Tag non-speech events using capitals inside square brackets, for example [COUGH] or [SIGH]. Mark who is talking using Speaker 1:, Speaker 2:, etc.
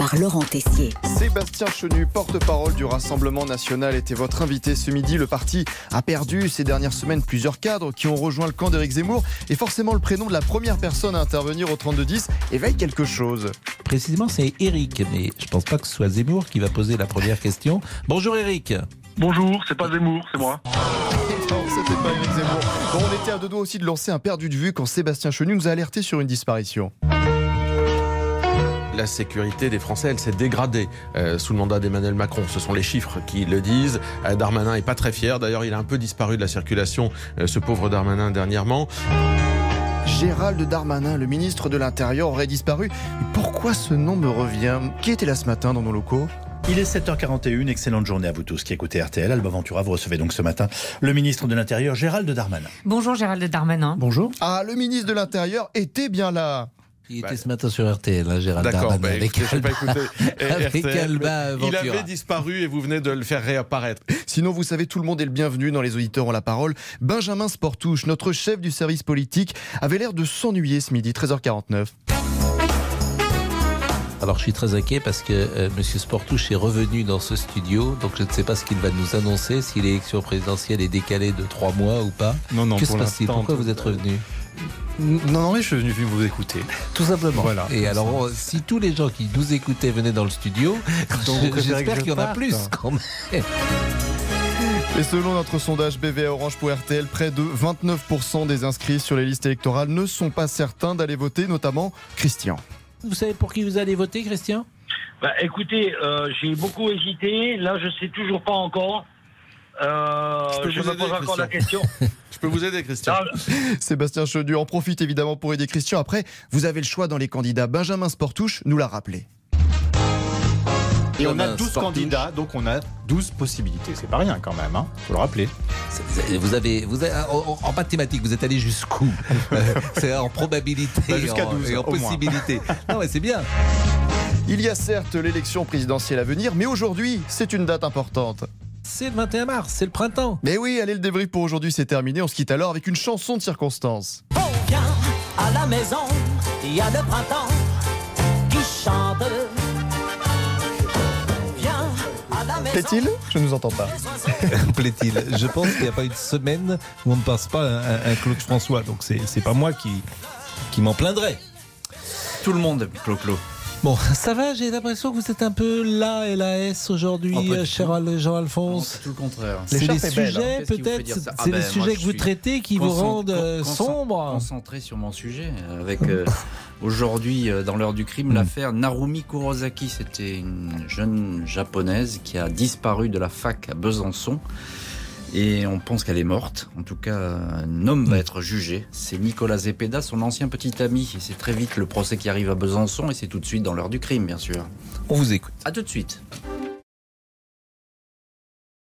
Speaker 1: par Laurent Tessier.
Speaker 2: Sébastien Chenu, porte-parole du Rassemblement national, était votre invité ce midi. Le parti a perdu ces dernières semaines plusieurs cadres qui ont rejoint le camp d'Éric Zemmour. Et forcément, le prénom de la première personne à intervenir au 32-10 éveille quelque chose.
Speaker 3: Précisément, c'est Eric, mais je pense pas que ce soit Zemmour qui va poser la première question. Bonjour Eric.
Speaker 4: Bonjour, c'est pas Zemmour, c'est moi.
Speaker 2: Non, c'était pas Éric Zemmour. Bon, on était à deux doigts aussi de lancer un perdu de vue quand Sébastien Chenu nous a alerté sur une disparition.
Speaker 5: La sécurité des Français, elle s'est dégradée euh, sous le mandat d'Emmanuel Macron. Ce sont les chiffres qui le disent. Euh, Darmanin est pas très fier. D'ailleurs, il a un peu disparu de la circulation, euh, ce pauvre Darmanin, dernièrement.
Speaker 2: Gérald Darmanin, le ministre de l'Intérieur, aurait disparu. Pourquoi ce nom me revient? Qui était là ce matin dans nos locaux?
Speaker 6: Il est 7h41, excellente journée à vous tous qui écoutez RTL. Alba Ventura, vous recevez donc ce matin le ministre de l'Intérieur, Gérald Darmanin.
Speaker 7: Bonjour Gérald Darmanin.
Speaker 6: Bonjour.
Speaker 2: Ah, le ministre de l'Intérieur était bien là.
Speaker 3: Il était ce matin sur RTL, hein, Gérald
Speaker 5: D'accord,
Speaker 3: Darmanin,
Speaker 5: bah,
Speaker 3: avec Alba- [LAUGHS] avec Alba
Speaker 5: Il avait disparu et vous venez de le faire réapparaître.
Speaker 2: Sinon, vous savez, tout le monde est le bienvenu dans les auditeurs ont la parole. Benjamin Sportouche, notre chef du service politique, avait l'air de s'ennuyer ce midi, 13h49.
Speaker 3: Alors je suis très inquiet parce que euh, Monsieur Sportouche est revenu dans ce studio, donc je ne sais pas ce qu'il va nous annoncer, si l'élection présidentielle est décalée de trois mois ou pas.
Speaker 8: Non, non,
Speaker 3: que se passe-t-il?
Speaker 8: l'instant,
Speaker 3: Pourquoi vous êtes revenu?
Speaker 8: Non, non, mais je suis venu vous écouter.
Speaker 3: Tout simplement.
Speaker 8: Voilà.
Speaker 3: Et alors, on- si tous les gens qui nous écoutaient venaient dans le studio, [LAUGHS] j'espère qu'il y en a plus quand même.
Speaker 2: Et selon notre sondage BVA Orange pour RTL, près de 29% des inscrits sur les listes électorales ne sont pas certains d'aller voter, notamment Christian.
Speaker 3: Vous savez pour qui vous allez voter, Christian?
Speaker 4: Bah, écoutez, euh, j'ai beaucoup hésité. Là, je sais toujours pas encore. Euh,
Speaker 5: Je
Speaker 4: je
Speaker 5: vous
Speaker 4: me pose encore la question. [LAUGHS]
Speaker 5: Je peux vous aider, Christian [LAUGHS]
Speaker 2: Sébastien Chenu en profite évidemment pour aider Christian. Après, vous avez le choix dans les candidats. Benjamin Sportouche nous l'a rappelé.
Speaker 8: Et on a
Speaker 3: Benjamin
Speaker 8: 12
Speaker 3: Sportouche.
Speaker 8: candidats, donc on a 12 possibilités. C'est pas rien quand même, hein. faut le rappeler.
Speaker 3: Vous avez, vous avez- en, en mathématiques, vous êtes allé jusqu'où? [LAUGHS] Euh, C'est en probabilité
Speaker 8: Bah, jusqu'à
Speaker 3: en-
Speaker 8: 12,
Speaker 3: et en
Speaker 8: moins.
Speaker 3: possibilité. Non, mais c'est bien.
Speaker 2: Il y a certes l'élection présidentielle à venir, mais aujourd'hui, c'est une date importante.
Speaker 3: C'est le 21 mars, c'est le printemps.
Speaker 2: Mais oui, allez, le débrief pour aujourd'hui, c'est terminé. On se quitte alors avec une chanson de circonstance.
Speaker 9: On vient à la maison, il y a le printemps qui chante. On vient à la maison.
Speaker 2: Plaît-il? Je ne nous entends pas. [LAUGHS]
Speaker 3: Plaît-il? Je pense qu'il n'y a pas une semaine où on ne passe pas un, un Claude François. Donc c'est c'est pas moi qui, qui m'en plaindrai.
Speaker 10: Tout le monde, Clo-Clo.
Speaker 3: Bon, [LAUGHS] ça va, j'ai l'impression que vous êtes un peu là, LAS aujourd'hui,
Speaker 10: Oh, pas du
Speaker 3: euh, cher Al- Jean-Alphonse.
Speaker 10: tout le contraire.
Speaker 3: C'est les sujets,
Speaker 10: hein. Fait
Speaker 3: peut-être
Speaker 10: Ah
Speaker 3: C'est
Speaker 10: ben,
Speaker 3: les
Speaker 10: moi,
Speaker 3: sujets
Speaker 10: je
Speaker 3: que vous traitez qui vous rendent euh, sombre
Speaker 10: Concentré sur mon sujet. Avec euh, [LAUGHS] aujourd'hui, euh, dans l'heure du crime, l'affaire Narumi Kurosaki. C'était une jeune japonaise qui a disparu de la fac à Besançon. Et on pense qu'elle est morte. En tout cas, un homme va être jugé. C'est Nicolas Zepeda, son ancien petit ami. Et c'est très vite le procès qui arrive à Besançon. Et c'est tout de suite dans l'heure du crime, bien sûr.
Speaker 3: On vous écoute.
Speaker 10: À tout de suite.